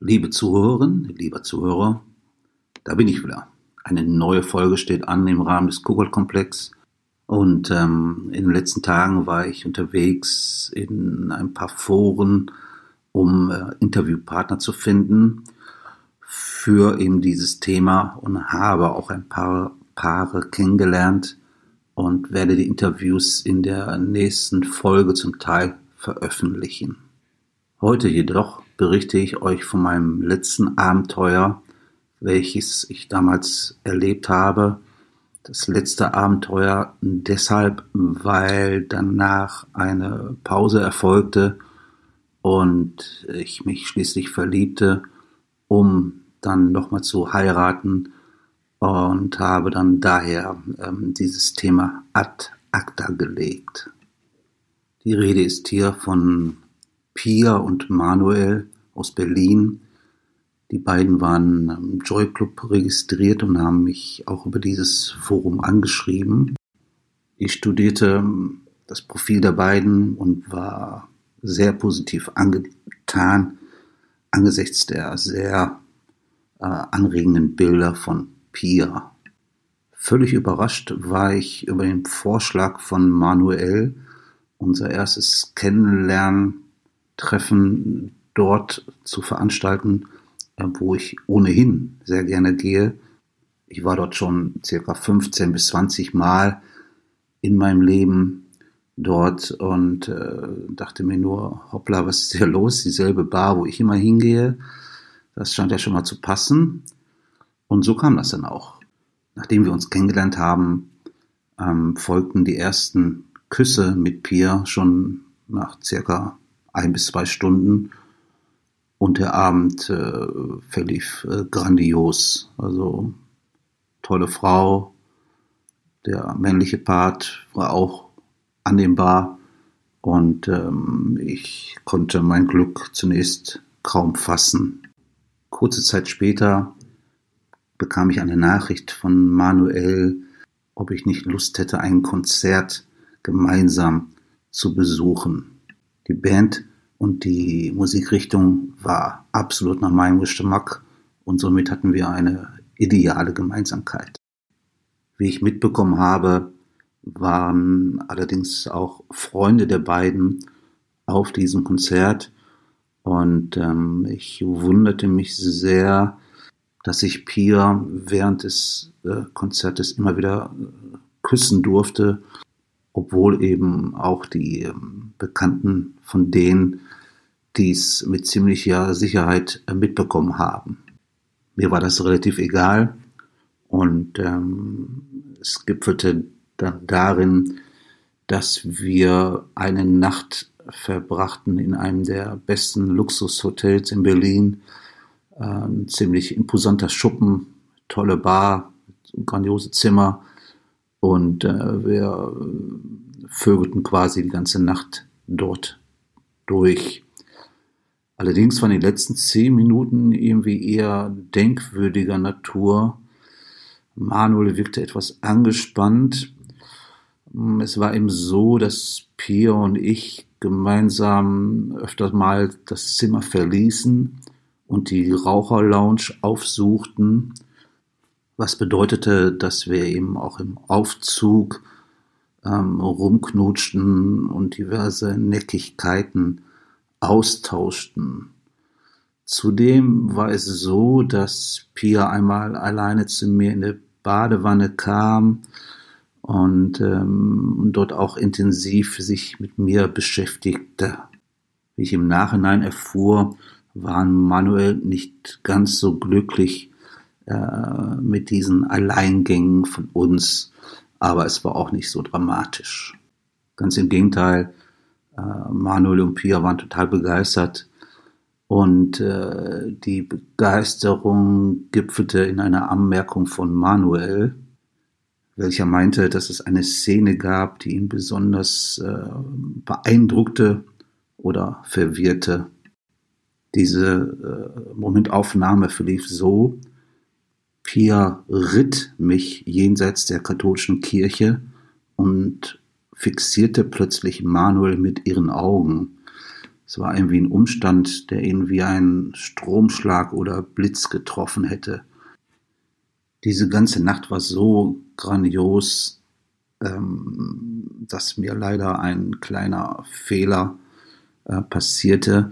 Liebe Zuhörerinnen, lieber Zuhörer, da bin ich wieder. Eine neue Folge steht an im Rahmen des Kobold-Komplex. Und ähm, in den letzten Tagen war ich unterwegs in ein paar Foren, um äh, Interviewpartner zu finden für eben dieses Thema und habe auch ein paar Paare kennengelernt und werde die Interviews in der nächsten Folge zum Teil veröffentlichen. Heute jedoch berichte ich euch von meinem letzten Abenteuer, welches ich damals erlebt habe. Das letzte Abenteuer deshalb, weil danach eine Pause erfolgte und ich mich schließlich verliebte, um dann nochmal zu heiraten und habe dann daher ähm, dieses Thema ad acta gelegt. Die Rede ist hier von Pia und Manuel aus Berlin. Die beiden waren im Joy Club registriert und haben mich auch über dieses Forum angeschrieben. Ich studierte ähm, das Profil der beiden und war sehr positiv angetan angesichts der sehr äh, anregenden Bilder von Pia. Völlig überrascht war ich über den Vorschlag von Manuel, unser erstes Kennenlernen Treffen dort zu veranstalten, äh, wo ich ohnehin sehr gerne gehe. Ich war dort schon circa 15 bis 20 Mal in meinem Leben dort und äh, dachte mir nur, hoppla, was ist hier los? Dieselbe Bar, wo ich immer hingehe. Das scheint ja schon mal zu passen. Und so kam das dann auch. Nachdem wir uns kennengelernt haben, ähm, folgten die ersten Küsse mit Pia schon nach circa ein bis zwei Stunden und der Abend äh, verlief äh, grandios. Also tolle Frau, der männliche Part war auch annehmbar und ähm, ich konnte mein Glück zunächst kaum fassen. Kurze Zeit später bekam ich eine Nachricht von Manuel, ob ich nicht Lust hätte, ein Konzert gemeinsam zu besuchen. Die Band und die Musikrichtung war absolut nach meinem Geschmack und somit hatten wir eine ideale Gemeinsamkeit. Wie ich mitbekommen habe, waren allerdings auch Freunde der beiden auf diesem Konzert und ähm, ich wunderte mich sehr, dass ich Pia während des äh, Konzertes immer wieder äh, küssen durfte obwohl eben auch die ähm, Bekannten von denen dies mit ziemlicher Sicherheit äh, mitbekommen haben. Mir war das relativ egal und ähm, es gipfelte dann darin, dass wir eine Nacht verbrachten in einem der besten Luxushotels in Berlin. Ähm, ziemlich imposanter Schuppen, tolle Bar, grandiose Zimmer und äh, wir vögelten quasi die ganze Nacht dort durch. Allerdings waren die letzten zehn Minuten irgendwie eher denkwürdiger Natur. Manuel wirkte etwas angespannt. Es war eben so, dass Pia und ich gemeinsam öfters mal das Zimmer verließen und die Raucherlounge aufsuchten was bedeutete, dass wir eben auch im Aufzug ähm, rumknutschten und diverse Neckigkeiten austauschten. Zudem war es so, dass Pia einmal alleine zu mir in der Badewanne kam und ähm, dort auch intensiv sich mit mir beschäftigte. Wie ich im Nachhinein erfuhr, waren Manuel nicht ganz so glücklich äh, mit diesen Alleingängen von uns, aber es war auch nicht so dramatisch. Ganz im Gegenteil, äh, Manuel und Pia waren total begeistert und äh, die Begeisterung gipfelte in einer Anmerkung von Manuel, welcher meinte, dass es eine Szene gab, die ihn besonders äh, beeindruckte oder verwirrte. Diese äh, Momentaufnahme verlief so, Pia ritt mich jenseits der katholischen Kirche und fixierte plötzlich Manuel mit ihren Augen. Es war irgendwie ein Umstand, der ihn wie ein Stromschlag oder Blitz getroffen hätte. Diese ganze Nacht war so grandios, ähm, dass mir leider ein kleiner Fehler äh, passierte,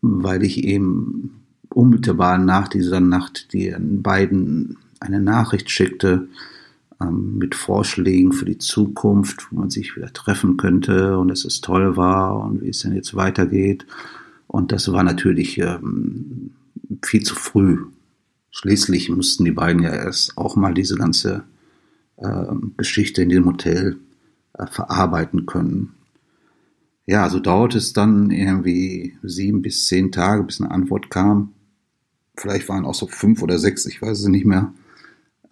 weil ich eben unmittelbar nach dieser Nacht den beiden eine Nachricht schickte ähm, mit Vorschlägen für die Zukunft, wo man sich wieder treffen könnte und dass es toll war und wie es denn jetzt weitergeht. Und das war natürlich ähm, viel zu früh. Schließlich mussten die beiden ja erst auch mal diese ganze äh, Geschichte in dem Hotel äh, verarbeiten können. Ja, so dauerte es dann irgendwie sieben bis zehn Tage, bis eine Antwort kam. Vielleicht waren auch so fünf oder sechs, ich weiß es nicht mehr.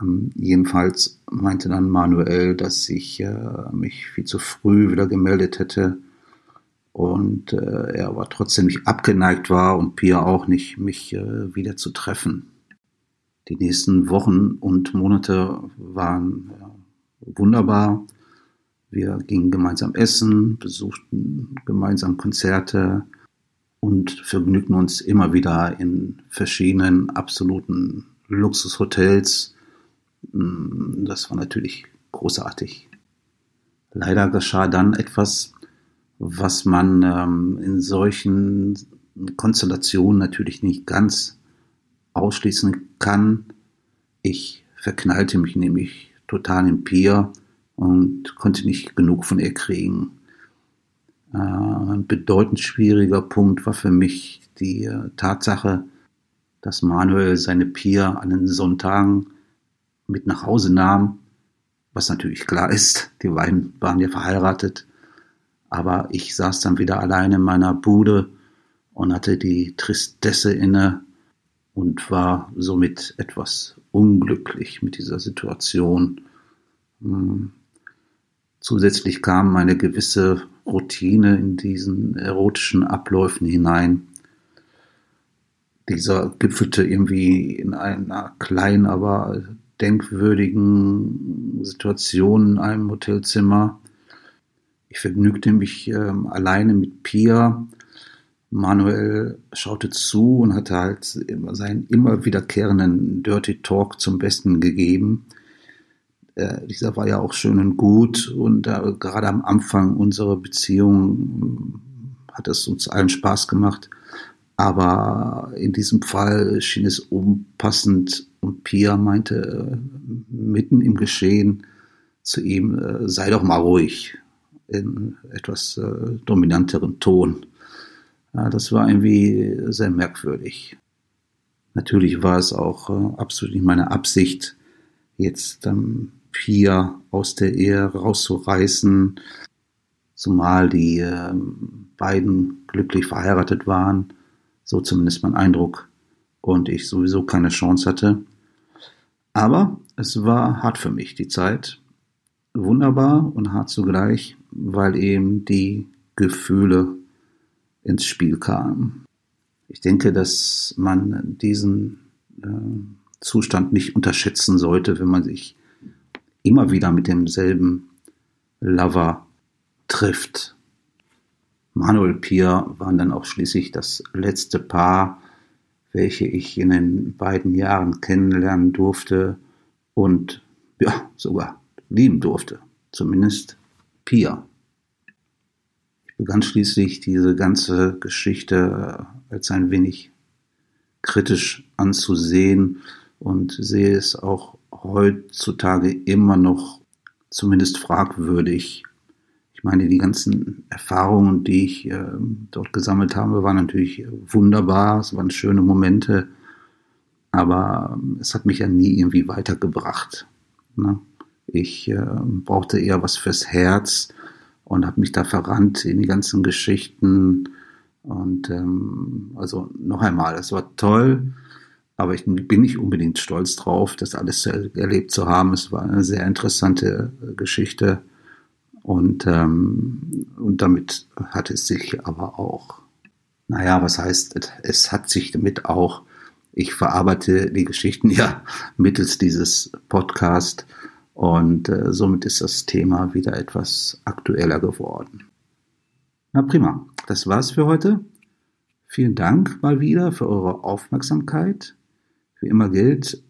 Ähm, jedenfalls meinte dann Manuel, dass ich äh, mich viel zu früh wieder gemeldet hätte und äh, er aber trotzdem nicht abgeneigt war und Pia auch nicht, mich äh, wieder zu treffen. Die nächsten Wochen und Monate waren wunderbar. Wir gingen gemeinsam essen, besuchten gemeinsam Konzerte und vergnügten uns immer wieder in verschiedenen absoluten Luxushotels Mm, das war natürlich großartig. Leider geschah dann etwas, was man ähm, in solchen Konstellationen natürlich nicht ganz ausschließen kann. Ich verknallte mich nämlich total in Pia und konnte nicht genug von ihr kriegen. Äh, ein bedeutend schwieriger Punkt war für mich die äh, Tatsache, dass Manuel seine Pia an den Sonntagen mit nach Hause nahm, was natürlich klar ist, die beiden waren ja verheiratet, aber ich saß dann wieder allein in meiner Bude und hatte die Tristesse inne und war somit etwas unglücklich mit dieser Situation. Zusätzlich kam eine gewisse Routine in diesen erotischen Abläufen hinein. Dieser gipfelte irgendwie in einer kleinen, aber denkwürdigen Situationen in einem Hotelzimmer. Ich vergnügte mich ähm, alleine mit Pia. Manuel schaute zu und hatte halt seinen immer wiederkehrenden Dirty Talk zum Besten gegeben. Äh, dieser war ja auch schön und gut und äh, gerade am Anfang unserer Beziehung hat es uns allen Spaß gemacht. Aber in diesem Fall schien es unpassend und Pia meinte äh, mitten im Geschehen zu ihm, äh, sei doch mal ruhig, in etwas äh, dominanteren Ton. Ja, das war irgendwie sehr merkwürdig. Natürlich war es auch äh, absolut nicht meine Absicht, jetzt ähm, Pia aus der Ehe rauszureißen, zumal die äh, beiden glücklich verheiratet waren so zumindest mein Eindruck. Und ich sowieso keine Chance hatte. Aber es war hart für mich, die Zeit. Wunderbar und hart zugleich, weil eben die Gefühle ins Spiel kamen. Ich denke, dass man diesen äh, Zustand nicht unterschätzen sollte, wenn man sich immer wieder mit demselben Lover trifft. Manuel Pier waren dann auch schließlich das letzte Paar, welche ich in den beiden Jahren kennenlernen durfte und ja, sogar lieben durfte. Zumindest Pia. Ich begann schließlich diese ganze Geschichte als ein wenig kritisch anzusehen und sehe es auch heutzutage immer noch zumindest fragwürdig, ich meine, die ganzen Erfahrungen, die ich äh, dort gesammelt habe, waren natürlich wunderbar. Es waren schöne Momente. Aber ähm, es hat mich ja nie irgendwie weitergebracht. Ne? Ich äh, brauchte eher was fürs Herz und habe mich da verrannt in die ganzen Geschichten. Und ähm, also noch einmal, es war toll, aber ich bin nicht unbedingt stolz drauf, das alles erlebt zu haben. Es war eine sehr interessante äh, Geschichte. Und, ähm, und damit hat es sich aber auch, naja, was heißt, es hat sich damit auch, ich verarbeite die Geschichten ja mittels dieses Podcast und äh, somit ist das Thema wieder etwas aktueller geworden. Na prima, das war's für heute. Vielen Dank mal wieder für eure Aufmerksamkeit. Wie immer gilt,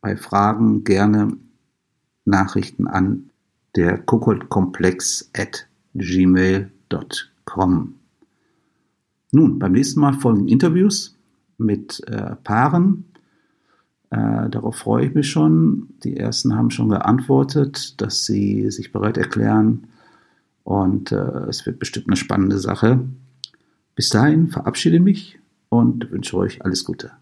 bei Fragen gerne Nachrichten an der Kokoldkomplex at gmail.com. Nun, beim nächsten Mal folgen Interviews mit äh, Paaren. Äh, darauf freue ich mich schon. Die ersten haben schon geantwortet, dass sie sich bereit erklären. Und äh, es wird bestimmt eine spannende Sache. Bis dahin verabschiede mich und wünsche euch alles Gute.